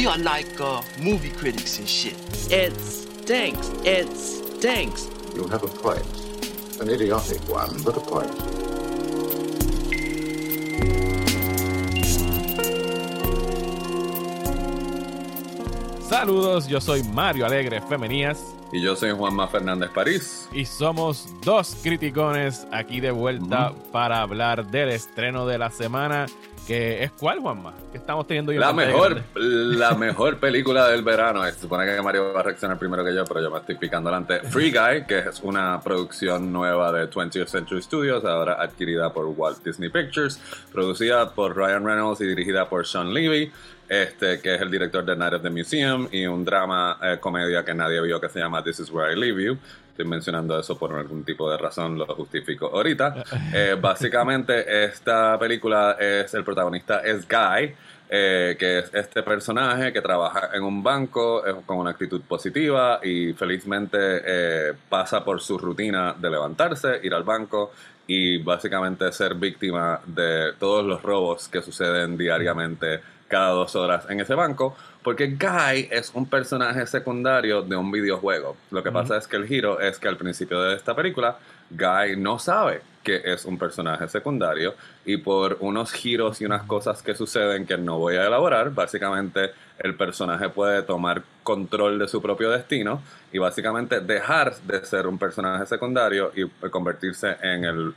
We are like uh, movie critics and shit. It stinks. It stinks. You have a point. An idiotic one, but a point. Saludos, yo soy Mario Alegre Femenías Y yo soy Juanma Fernández París. y somos dos criticones aquí de vuelta para hablar del estreno de la semana. Que es cuál, Juanma? Que estamos teniendo en La mejor, la mejor película del verano. Se supone que Mario va a reaccionar primero que yo, pero yo me estoy picando delante. Free Guy, que es una producción nueva de 20th Century Studios, ahora adquirida por Walt Disney Pictures, producida por Ryan Reynolds y dirigida por Sean Levy. Este, que es el director de Night of the Museum y un drama eh, comedia que nadie vio que se llama This Is Where I Leave You. Estoy mencionando eso por algún tipo de razón, lo justifico ahorita. Eh, básicamente, esta película es el protagonista es Guy, eh, que es este personaje que trabaja en un banco eh, con una actitud positiva y felizmente eh, pasa por su rutina de levantarse, ir al banco y básicamente ser víctima de todos los robos que suceden diariamente cada dos horas en ese banco, porque Guy es un personaje secundario de un videojuego. Lo que pasa es que el giro es que al principio de esta película, Guy no sabe que es un personaje secundario y por unos giros y unas cosas que suceden que no voy a elaborar, básicamente el personaje puede tomar control de su propio destino y básicamente dejar de ser un personaje secundario y convertirse en el,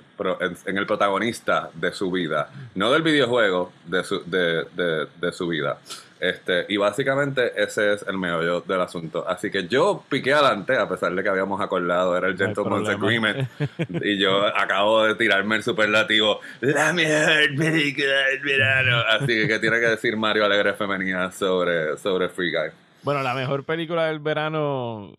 en el protagonista de su vida, no del videojuego, de su, de, de- de su vida. Este, y básicamente ese es el meollo del asunto. Así que yo piqué adelante, a pesar de que habíamos acordado, era el Gentleman's. Agreement. y yo acabo de tirarme el superlativo, la mejor película del verano. Así que, ¿qué tiene que decir Mario Alegre Femenina sobre, sobre Free Guy? Bueno, la mejor película del verano,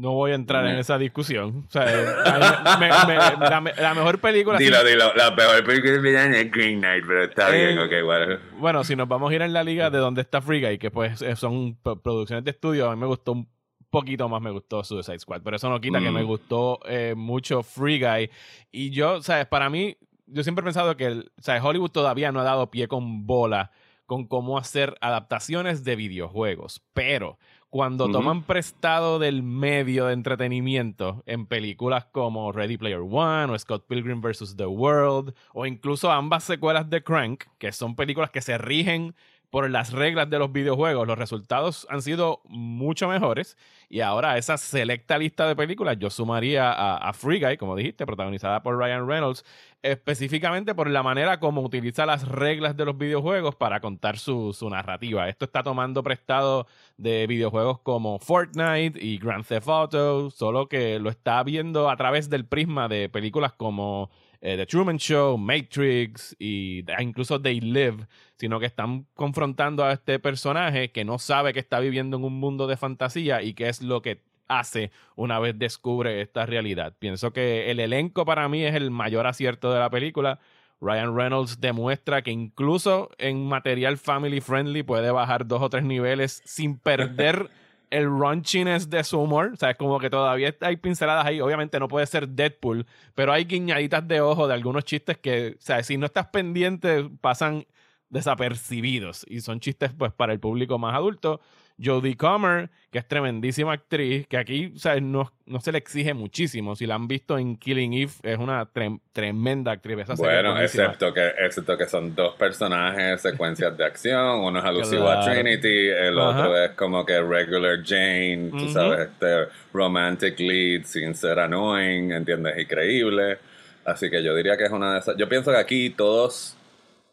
no voy a entrar en esa discusión. O sea, a mí me- me- la, me- la mejor película... Dilo, sí- dilo, la mejor película es Green Knight, pero está Eh, bien, ok, bueno. Bueno, si nos vamos a ir en la liga de donde está Free Guy, que pues eh, son pro- producciones de estudio, a mí me gustó un poquito más, me gustó Suicide Squad, pero eso no quita que Mm. me gustó eh, mucho Free Guy. Y yo, ¿sabes? Para mí, yo siempre he pensado que el, ¿sabes? Hollywood todavía no ha dado pie con bola con cómo hacer adaptaciones de videojuegos, pero cuando toman prestado del medio de entretenimiento en películas como Ready Player One o Scott Pilgrim vs. The World o incluso ambas secuelas de Crank, que son películas que se rigen por las reglas de los videojuegos, los resultados han sido mucho mejores y ahora esa selecta lista de películas yo sumaría a, a Free Guy, como dijiste, protagonizada por Ryan Reynolds, específicamente por la manera como utiliza las reglas de los videojuegos para contar su, su narrativa. Esto está tomando prestado de videojuegos como Fortnite y Grand Theft Auto, solo que lo está viendo a través del prisma de películas como eh, The Truman Show, Matrix y e incluso They Live, sino que están confrontando a este personaje que no sabe que está viviendo en un mundo de fantasía y qué es lo que hace una vez descubre esta realidad. Pienso que el elenco para mí es el mayor acierto de la película. Ryan Reynolds demuestra que incluso en material family friendly puede bajar dos o tres niveles sin perder el raunchiness de su humor. O sea, es como que todavía hay pinceladas ahí. Obviamente no puede ser Deadpool, pero hay guiñaditas de ojo de algunos chistes que, o sea, si no estás pendiente, pasan desapercibidos y son chistes pues para el público más adulto. Jodie Comer, que es tremendísima actriz, que aquí o sea, no, no se le exige muchísimo. Si la han visto en Killing Eve, es una trem- tremenda actriz. Esa Bueno, excepto que, excepto que son dos personajes, secuencias de acción, uno es alusivo a. Trinity, el Ajá. otro es como que regular Jane, tú sabes, este romantic lead sin ser annoying, ¿entiendes? Increíble. Así que yo diría que es una de esas. Yo pienso que aquí todos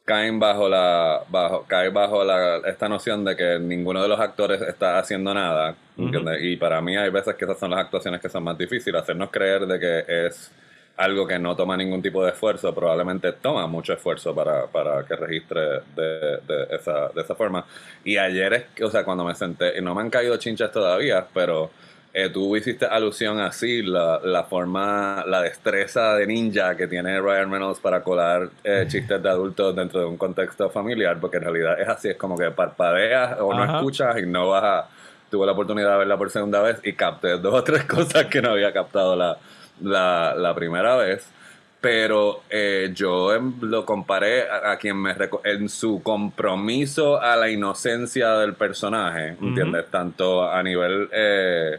caen bajo la bajo caen bajo la esta noción de que ninguno de los actores está haciendo nada y para mí hay veces que esas son las actuaciones que son más difíciles. Hacernos creer de que es algo que no toma ningún tipo de esfuerzo probablemente toma mucho esfuerzo para, para que registre de, de esa, de esa forma. Y ayer es que, o sea cuando me senté y no me han caído chinchas todavía pero eh, tú hiciste alusión así, la, la forma, la destreza de ninja que tiene Ryan Reynolds para colar eh, chistes de adultos dentro de un contexto familiar, porque en realidad es así, es como que parpadeas o no escuchas y no vas a... Tuve la oportunidad de verla por segunda vez y capté dos o tres cosas que no había captado la, la, la primera vez. pero eh, yo em- lo comparé a, a quien me en su compromiso a la inocencia del personaje, ¿entiendes? Tanto a nivel eh,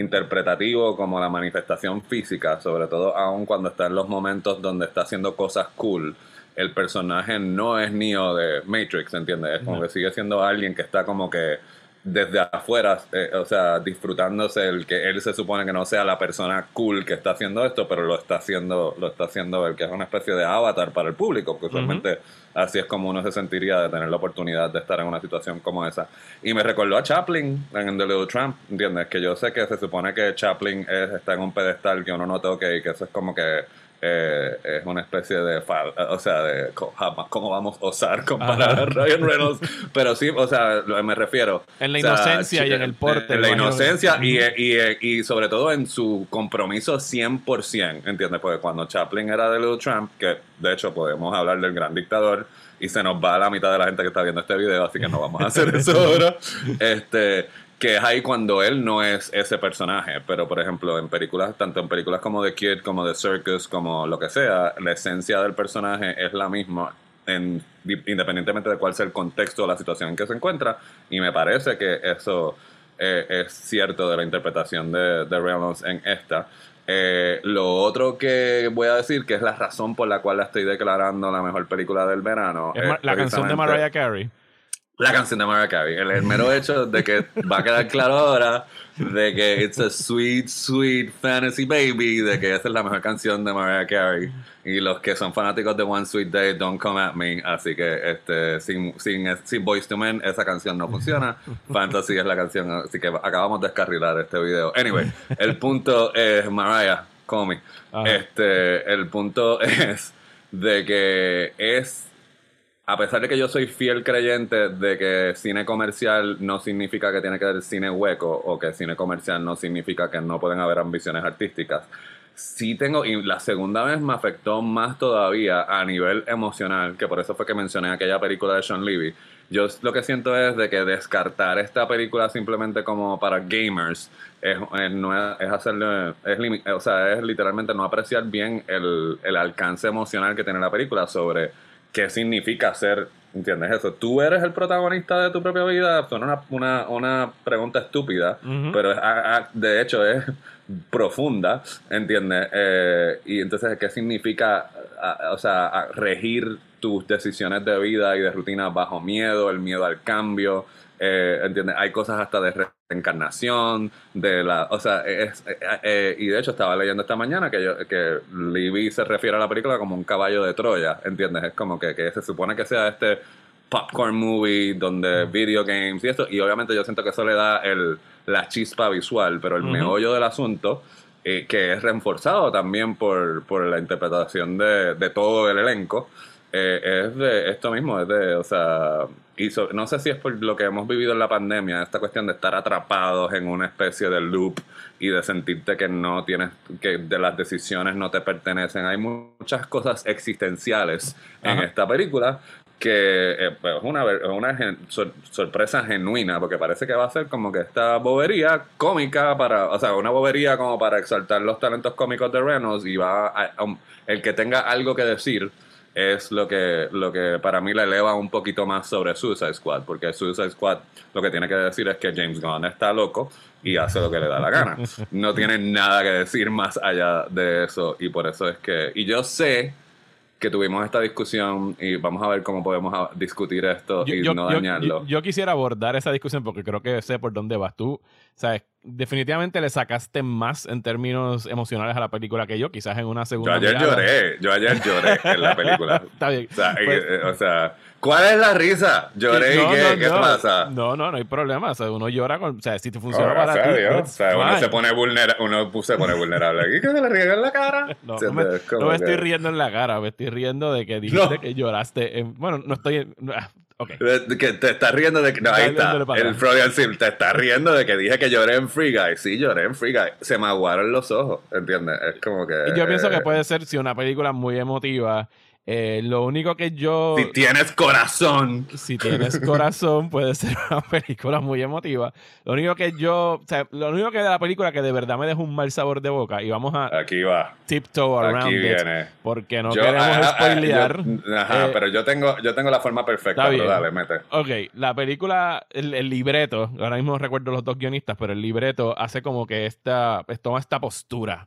interpretativo como la manifestación física, sobre todo aún cuando está en los momentos donde está haciendo cosas cool. El personaje no es Neo de Matrix, ¿entiendes? Es como que sigue siendo alguien que está como que desde afuera, eh, o sea, disfrutándose el que él se supone que no sea la persona cool que está haciendo esto, pero lo está haciendo, lo está haciendo el que es una especie de avatar para el público, porque usualmente así es como uno se sentiría de tener la oportunidad de estar en una situación como esa. Y me recordó a Chaplin en The Little Tramp, ¿entiendes? Que yo sé que se supone que Chaplin es, está en un pedestal que uno no toque y que eso es como que eh, es una especie de fal- o sea de jama- cómo vamos a osar comparar Ajá. a Ryan Reynolds pero sí o sea lo- me refiero En la o sea, inocencia y en el porte, en la inocencia y, y, y sobre todo en su compromiso 100% ¿entiendes? porque cuando Chaplin era de Little Trump que de hecho podemos hablar del gran dictador y se nos va la mitad de la gente que está viendo este video así que no vamos a hacer eso ahora este que es ahí cuando él no es ese personaje, pero por ejemplo en películas, tanto en películas como The Kid, como The Circus, como lo que sea, la esencia del personaje es la misma, en, independientemente de cuál sea el contexto o la situación en que se encuentra, y me parece que eso eh, es cierto de la interpretación de, de Reynolds en esta. Eh, lo otro que voy a decir, que es la razón por la cual la estoy declarando la mejor película del verano, Es la canción de Mariah Carey. La canción de Mariah Carey. El, el mero hecho de que va a quedar claro ahora de que it's a sweet, sweet fantasy baby, de que esa es la mejor canción de Mariah Carey. Y los que son fanáticos de One Sweet Day, don't come at me. Así que este, sin, sin, sin Boys to Men, esa canción no funciona. Fantasy es la canción. Así que acabamos de descarrilar este video. Anyway, el punto es Mariah, call me. Ajá. Este, el punto es de que es a pesar de que yo soy fiel creyente de que cine comercial no significa que tiene que haber cine hueco o que cine comercial no significa que no pueden haber ambiciones artísticas, sí tengo, y la segunda vez me afectó más todavía a nivel emocional, que por eso fue que mencioné aquella película de Sean Levy. Yo lo que siento es de que descartar esta película simplemente como para gamers es, es, no hacerle, o sea, es literalmente no apreciar bien el, el alcance emocional que tiene la película sobre qué significa ser, ¿entiendes eso? Tú eres el protagonista de tu propia vida, suena una, una, una pregunta estúpida, pero a- a- de hecho es profunda, ¿entiendes? Eh, y entonces, ¿qué significa, a- o sea, regir tus decisiones de vida y de rutina bajo miedo, el miedo al cambio? Eh, ¿Entiendes? Hay cosas hasta de reencarnación, de la, o sea, es, eh, eh, y de hecho estaba leyendo esta mañana que yo, que Libby se refiere a la película como un caballo de Troya, ¿entiendes? Es como que, que se supone que sea este popcorn movie donde video games y esto, y obviamente yo siento que eso le da el, la chispa visual, pero el meollo del asunto, eh, que es reforzado también por, por la interpretación de, de todo el elenco, eh, es de esto mismo, es de, o sea, y so- no sé si es por lo que hemos vivido en la pandemia, esta cuestión de estar atrapados en una especie de loop y de sentirte que no tienes, que de las decisiones no te pertenecen. Hay muchas cosas existenciales en Ajá. esta película que eh, pues, es una, una sor- sorpresa genuina, porque parece que va a ser como que esta bobería cómica para, o sea, una bobería como para exaltar los talentos cómicos de Reynolds y va a- a- el que tenga algo que decir es lo que, lo que para mí le eleva un poquito más sobre Suicide Squad, porque Suicide Squad lo que tiene que decir es que James Gunn está loco y hace lo que le da la gana. No tiene nada que decir más allá de eso y por eso es que... Y yo sé que tuvimos esta discusión y vamos a ver cómo podemos discutir esto y no dañarlo. yo- yo quisiera abordar esa discusión porque creo que sé por dónde vas tú. ¿Sabes? Definitivamente le sacaste más en términos emocionales a la película que yo, quizás en una Yo segunda ayer mirada. lloré, yo ayer lloré en la película. Está bien. O sea, y, Pues- eh, o sea, ¿cuál es la risa? Lloré No, y qué, no, ¿qué no. pasa? No, no, no hay problema. O sea, uno llora con. O sea, si te Oh, funciona gracias para ti. Dios. O sea, uno se pone vulnerable, uno se pone vulnerable aquí, que se le riega en la cara. No, no me, me estoy que- riendo en la cara, me estoy riendo de que dijiste que lloraste. en- bueno, no estoy. en- De- que te estás riendo de que. No, ahí está. El. Freudian Sim. Te estás riendo de que dije que lloré en Free Guy. Sí, lloré en Free Guy. Se me aguaron los ojos. ¿Entiendes? Es como que. Y yo pienso eh, que puede ser, si una película muy emotiva, Eh, lo único que yo. Si tienes corazón. Si tienes corazón, puede ser una película muy emotiva. Lo único que yo. O sea, lo único que de la película que de verdad me deja un mal sabor de boca. Y vamos a Aquí va. tiptoe around Aquí it. viene. Porque no Yo- queremos ah, ah, spoilear. yo- ajá, Eh, pero yo tengo, yo tengo la forma perfecta, está pero bien. dale, mete. Ok, la película, el, el libreto, ahora mismo recuerdo los dos guionistas, pero el libreto hace como que esta, toma esta postura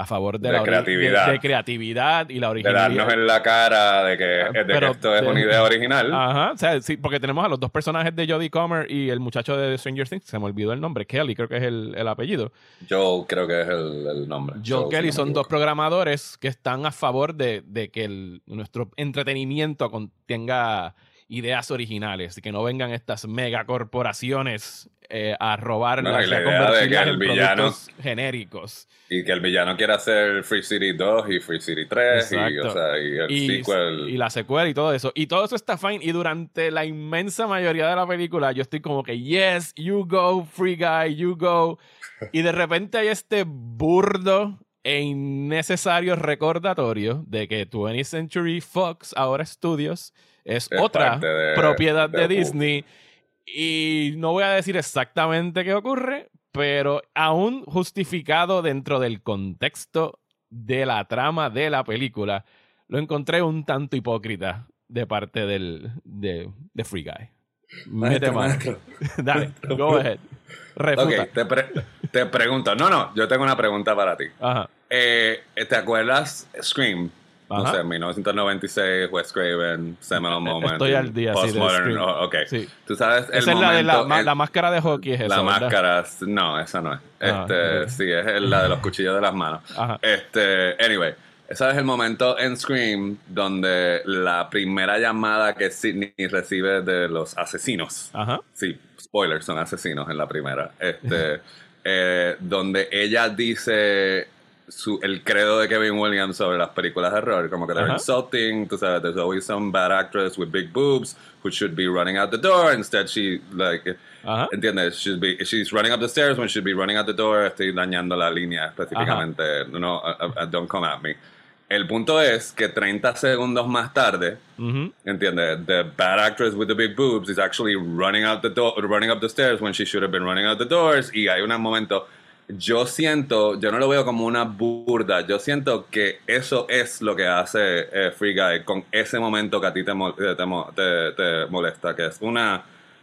a favor de, De la creatividad. de, de creatividad y la De originalidad. darnos en la cara de que, de que Pero- esto es de- una idea original. Ajá, o sea, sí, porque tenemos a los dos personajes de Jodie Comer y el muchacho de Stranger Things, se me olvidó el nombre, Kelly creo que es el, el apellido. Joel creo que es el, el nombre. Joel, Kelly si no me son dos programadores que están a favor de, de que el- nuestro entretenimiento contenga ideas originales que no vengan estas megacorporaciones eh, a robar No, y la idea de convertirlas que el en villano- productos genéricos. Y que el villano quiera hacer Free City 2 y Free City 3 y, Exacto. o sea, y el Y, sequel. y la secuela y todo eso. Y todo eso está fine. Y durante la inmensa mayoría de la película, yo estoy como que, yes, you go, free guy, you go. Y de repente hay este burdo e innecesario recordatorio de que 20th Century Fox, ahora Studios, es, Es otra de- propiedad de, de- Disney. Y no voy a decir exactamente qué ocurre, pero aún justificado dentro del contexto de la trama de la película, lo encontré un tanto hipócrita de parte del, de, de Free Guy. Mete Maestro, maestro. Dale, go ahead. Refuta. Ok, te, pre- te pregunto. No, no, yo tengo una pregunta para ti. Ajá. Eh, ¿Te acuerdas Scream? No Ajá. sé, 1996, Wes Craven, Seminal Moment. Estoy al día, Postmodern. Oh, ok. Sí. Tú sabes el Esa es la de la, momento en- la máscara de hockey, es esa, La ¿verdad? máscara, no, esa no es. Ah, Este, ok. Sí, es el- la de los cuchillos de las manos. Ajá. Este, anyway, ese es el momento en Scream donde la primera llamada que Sidney recibe de los asesinos. Ajá. Sí, spoilers, son asesinos en la primera. Este, eh, donde ella dice su, el credo de Kevin Williams sobre las películas de horror, como que they're Ajá. insulting, tú sabes, there's always some bad actress with big boobs who should be running out the door, instead she, like, Ajá. ¿entiendes? She's, be, she's running up the stairs when she should be running out the door, estoy dañando la línea específicamente, no, uh, uh, don't come at me. El punto es que 30 segundos más tarde, Ujú. ¿Entiendes? The bad actress with the big boobs is actually running out the door, running up the stairs when she should have been running out the doors. Y hay un momento, yo siento, yo no lo veo como una burda, yo siento que eso es lo que hace eh, Free Guy con ese momento que a ti te, mol- te, te- te molesta, que es una...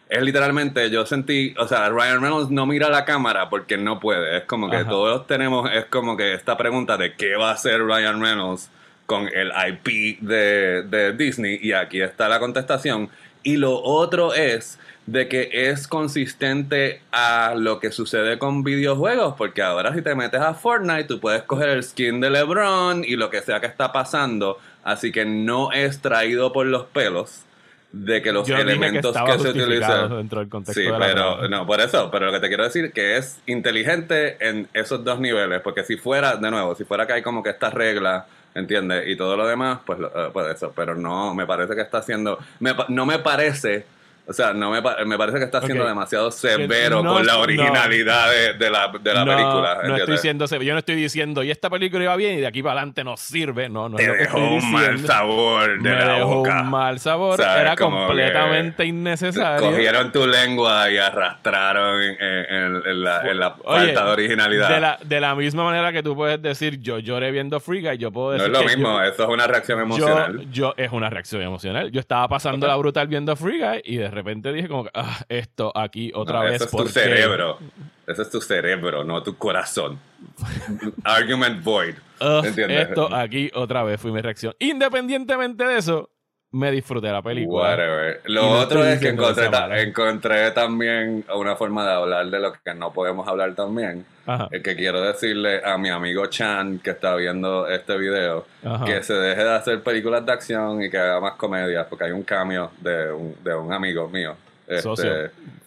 Es literalmente, yo sentí, o sea, Ryan Reynolds no mira la cámara porque no puede. Es como que Ajá. todos tenemos, es como que esta pregunta de qué va a hacer Ryan Reynolds con el IP de, de Disney y aquí está la contestación. Y lo otro es de que es consistente a lo que sucede con videojuegos, porque ahora si te metes a Fortnite tú puedes coger el skin de LeBron y lo que sea que está pasando, así que no es traído por los pelos de que los Yo dije que elementos que, se utilizan dentro del contexto Sí, de pero no, por eso, pero lo que te quiero decir que es inteligente en esos dos niveles, porque si fuera, de nuevo, si fuera que hay como que esta regla, ¿entiendes? Y todo lo demás, pues, lo- eh, pues eso, pero no, me parece que está haciendo, me no me parece, o sea, no me, me parece que está siendo demasiado severo no, con la no. originalidad de, de la, de la no, película, no estoy ¿entiendes? diciendo, yo no estoy diciendo, y esta película iba bien y de aquí para adelante no sirve. No, no es te dejó un mal sabor de Me la dejó boca. un mal sabor. O sea, Era completamente innecesario. Cogieron tu lengua y arrastraron en, en- en la, en la Oye, falta de originalidad. De la, de la misma manera que tú puedes decir, yo lloré viendo Free Guy, yo puedo no decir es lo que mismo, yo- eso es una reacción emocional. yo, es una reacción emocional. Yo estaba pasando la brutal viendo Free Guy y de repente dije como, que, ah, esto aquí otra No, vez. Ese es tu porque- cerebro. Ese es tu cerebro, no tu corazón. Argument void. ¿Entiendes? esto aquí otra vez fue mi reacción. Independientemente de eso, me disfruté la película. Whatever. Lo no otro es que encontré, ta- también una forma de hablar de lo que no podemos hablar también. Ajá. Es que quiero decirle a mi amigo Chan que está viendo este video Ajá. que se deje de hacer películas de acción y que haga más comedias, porque hay un cambio de un, de un amigo mío. Este, Socio.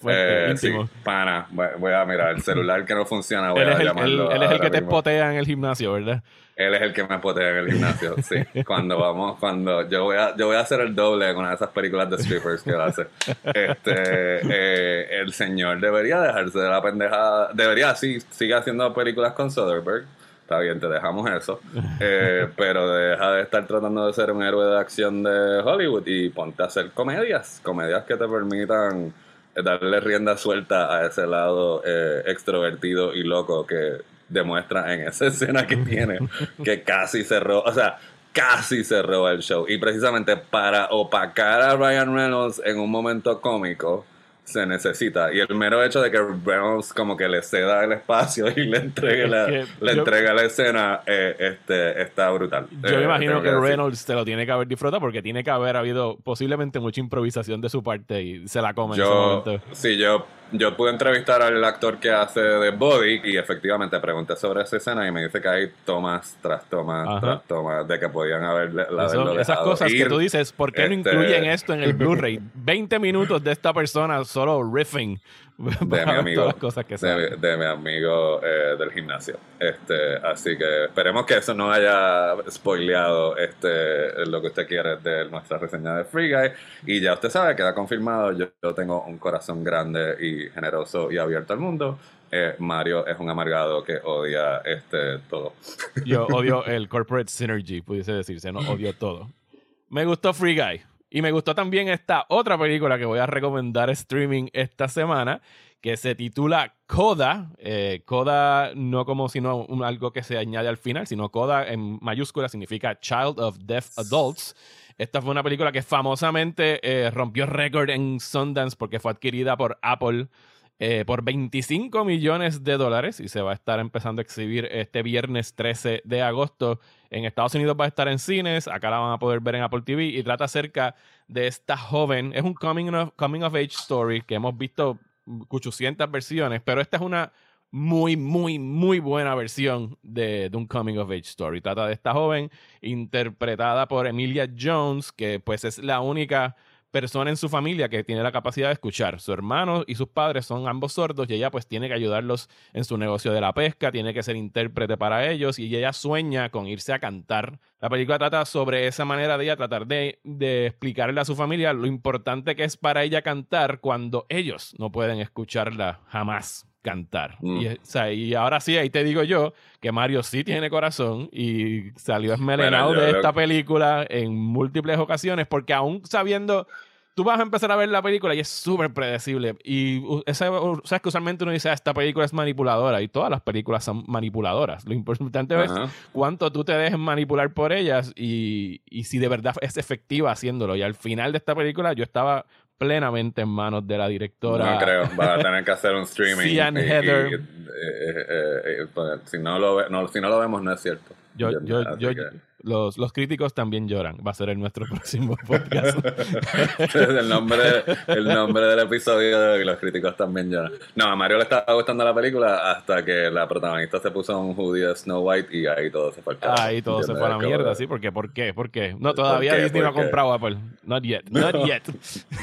Fuerte, íntimo. sí, pana. Voy, voy a mirar el celular que no funciona. Voy Él a es el, él- es el que te mismo. potea en el gimnasio, ¿verdad? Él es el que me potea en el gimnasio, sí. Cuando vamos, cuando yo voy a, yo voy a hacer el doble en una de esas películas de strippers que él hace. Este, eh, el señor debería dejarse de la pendejada. Debería, sí, sigue haciendo películas con Soderbergh. Está bien, te dejamos eso. Eh, pero deja de estar tratando de ser un héroe de acción de Hollywood y ponte a hacer comedias, comedias que te permitan darle rienda suelta a ese lado eh, extrovertido y loco que demuestra en esa escena que tiene, que casi cerró, o sea, casi cerró el show. Y precisamente para opacar a Ryan Reynolds en un momento cómico, se necesita. Y el mero hecho de que Reynolds como que le ceda el espacio y le entregue la, que le yo- entrega la escena, eh, este, está brutal. Yo Eh, me imagino que. Reynolds te lo tiene que haber disfrutado porque tiene que haber habido posiblemente mucha improvisación de su parte y se la come en ese Yo, momento. sí, yo, yo pude entrevistar al actor que hace de Body y efectivamente pregunté sobre esa escena y me dice que hay tomas tras tomas Ajá. tras tomas de que podían haber, la, Eso- esas cosas que tú dices, ¿por qué no Este- incluyen esto en el Blu-ray? 20 minutos de esta persona solo riffing. de mi amigo, todas las cosas que de, de mi amigo eh, del gimnasio. Este, así que esperemos que eso no haya spoileado este, lo que usted quiere de nuestra reseña de Free Guy. Y ya usted sabe, queda confirmado, yo, yo tengo un corazón grande y generoso y abierto al mundo. Eh, Mario es un amargado que odia este todo. Yo odio el corporate synergy, pudiese decirse, no odio todo. Me gustó Free Guy. Y me gustó también esta otra película que voy a recomendar streaming esta semana, que se titula Coda. Eh, Coda no como sino un- algo que se añade al final, sino Coda en mayúscula significa Child of Deaf Adults. Esta fue una película que famosamente eh, rompió récord en Sundance porque fue adquirida por Apple eh, por 25 millones de dólares y se va a estar empezando a exhibir este viernes 13 de agosto. En Estados Unidos va a estar en cines, acá la van a poder ver en Apple TV y trata acerca de esta joven. Es un coming of, coming of age story que hemos visto 800 versiones, pero esta es una muy, muy, muy buena versión de, de un coming of age story. Trata de esta joven interpretada por Emilia Jones, que pues es la única persona en su familia que tiene la capacidad de escuchar. Su hermano y sus padres son ambos sordos y ella pues tiene que ayudarlos en su negocio de la pesca, tiene que ser intérprete para ellos y ella sueña con irse a cantar. La película trata sobre esa manera de ella tratar de, de explicarle a su familia lo importante que es para ella cantar cuando ellos no pueden escucharla jamás cantar. Mm. Y, o sea, y ahora sí, ahí te digo yo que Mario sí tiene corazón y salió esmelenado Bueno, de esta película en múltiples ocasiones porque aún sabiendo tú vas a empezar a ver la película y es súper predecible y esa, uh, sabes que usualmente uno dice "Ah, esta película es manipuladora y todas las películas son manipuladoras lo importante es Ajá. cuánto tú te dejes manipular por ellas y, y si de verdad es efectiva haciéndolo y al final de esta película yo estaba plenamente en manos de la directora No creo, va a tener que hacer un streaming. Cian y- y- Heather. eh, eh, eh, pues, si, no lo no, si no lo vemos, no es cierto. Yo, yo, yo- que- los, los críticos también lloran. Va a ser en nuestro próximo podcast. el, nombre, el nombre del episodio de los críticos también ya. No, a Mario le estaba gustando la película hasta que la protagonista se puso un hoodie de Snow White y ahí todo se fue al. Ahí todo se fue a la mierda, ¿sí? Porque, ¿Por qué? ¿Por qué? No, todavía qué? Disney no ha comprado Apple. Not yet. Not yet.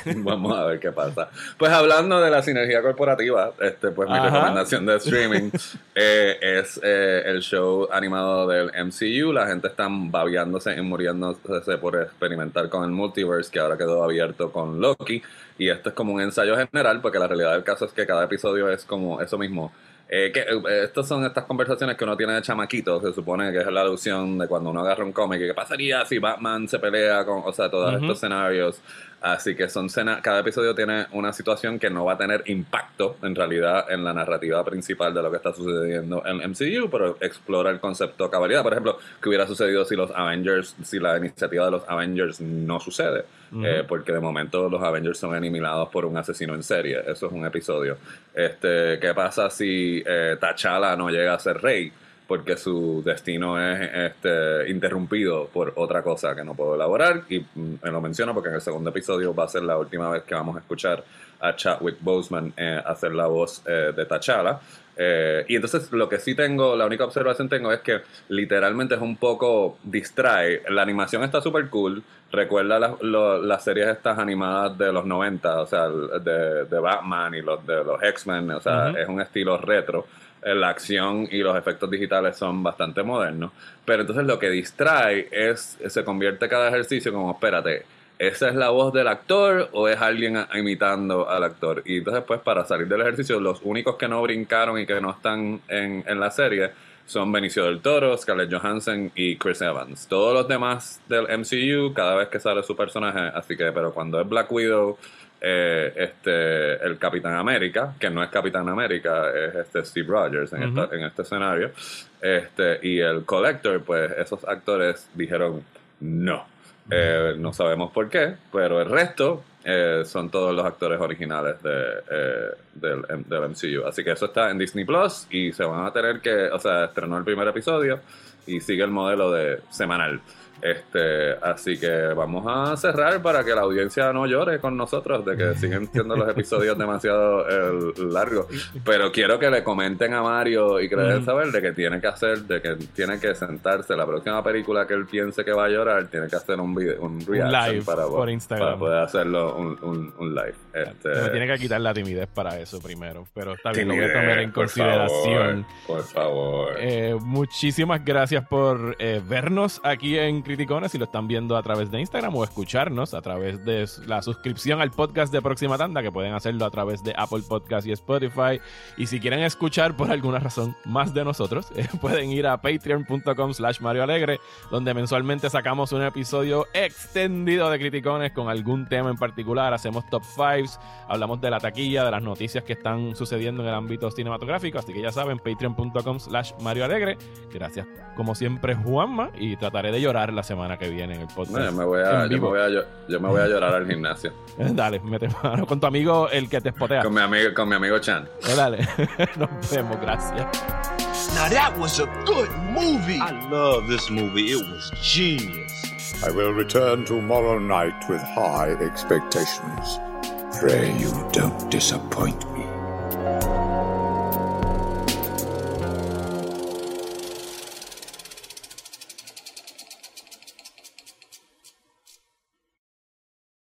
Vamos a ver qué pasa. Pues hablando de la sinergia corporativa, este, pues mi Ajá. recomendación de streaming eh, es eh, el show animado del MCU. La gente está babeándose y muriéndose por experimentar con el multiverse que ahora quedó abierto con Loki. Y esto es como un ensayo general, porque la realidad del caso es que cada episodio es como eso mismo. Eh, que, eh, estas son estas conversaciones que uno tiene de chamaquito, se supone que es la alusión de cuando uno agarra un cómic, y qué pasaría si Batman se pelea con, o sea, todos Ujú. estos escenarios. Así que son cena, cada episodio tiene una situación que no va a tener impacto en realidad en la narrativa principal de lo que está sucediendo en MCU, pero explora el concepto de cabalidad. Por ejemplo, qué hubiera sucedido si los Avengers, si la iniciativa de los Avengers no sucede. Eh, porque de momento los Avengers son eliminados por un asesino en serie. Eso es un episodio. Este, ¿qué pasa si eh, T'Challa no llega a ser rey? Porque su destino es este, interrumpido por otra cosa que no puedo elaborar. Y mm, me lo menciono porque en el segundo episodio va a ser la última vez que vamos a escuchar a Chadwick Boseman eh, hacer la voz eh, de T'Challa. Eh, y entonces lo que sí tengo, la única observación tengo es que literalmente es un poco distrae. La animación está súper cool. Recuerda las, lo- las series estas animadas de los 90, o sea, de, de Batman y los de los X-Men, o sea, Ujú. es un estilo retro. Eh, La acción y los efectos digitales son bastante modernos. Pero entonces lo que distrae es, se convierte cada ejercicio como, espérate, ¿esa es la voz del actor o es alguien imitando al actor? Y entonces pues para salir del ejercicio, los únicos que no brincaron y que no están en, en la serie son Benicio del Toro, Scarlett Johansson y Chris Evans. Todos los demás del MCU, cada vez que sale su personaje, así que, pero cuando es Black Widow, eh, este, el Capitán América, que no es Capitán América, es este Steve Rogers en, esta- en este escenario, este, y el Collector, pues esos actores dijeron no. Eh, no sabemos por qué, pero el resto eh, son todos los actores originales de, del, del MCU. Así que eso está en Disney Plus y se van a tener que, o sea, estrenó el primer episodio y sigue el modelo de semanal. Este, así que vamos a cerrar para que la audiencia no llore con nosotros de que siguen siendo los episodios demasiado eh, largos. Pero quiero que le comenten a Mario y que le den saber de que tiene que hacer, de que tiene que sentarse la próxima película que él piense que va a llorar, tiene que hacer un video, un reaction live para, por Instagram. para poder hacerlo un, un, un live. Este, Se me tiene que quitar la timidez para eso primero, pero está bien, lo voy a tomar en por consideración. favor, Por favor. Eh, muchísimas gracias por eh, vernos aquí en Criticones si lo están viendo a través de Instagram o escucharnos a través de la suscripción al podcast de Próxima Tanda, que pueden hacerlo a través de Apple Podcast y Spotify. Y si quieren escuchar por alguna razón más de nosotros, eh, pueden ir a patreon.com slash Mario Alegre, donde mensualmente sacamos un episodio extendido de Criticones con algún tema en particular. Hacemos top 5, hablamos de la taquilla, de las noticias que están sucediendo en el ámbito cinematográfico. Así que ya saben, patreon.com slash Mario Alegre. Gracias, como siempre, Juanma. Y trataré de llorar la semana que viene en el podcast. No, yo, me voy a, en yo, me vivo. voy a, llo- yo me voy a llorar al gimnasio. Dale, mete mano con tu amigo, el que te espotea. Con mi amigo, con mi amigo Chan. Eh, Dale, nos vemos, gracias. Now that was a good movie. I love this movie. It was genius. I will return tomorrow night with high expectations. Pray you don't disappoint me.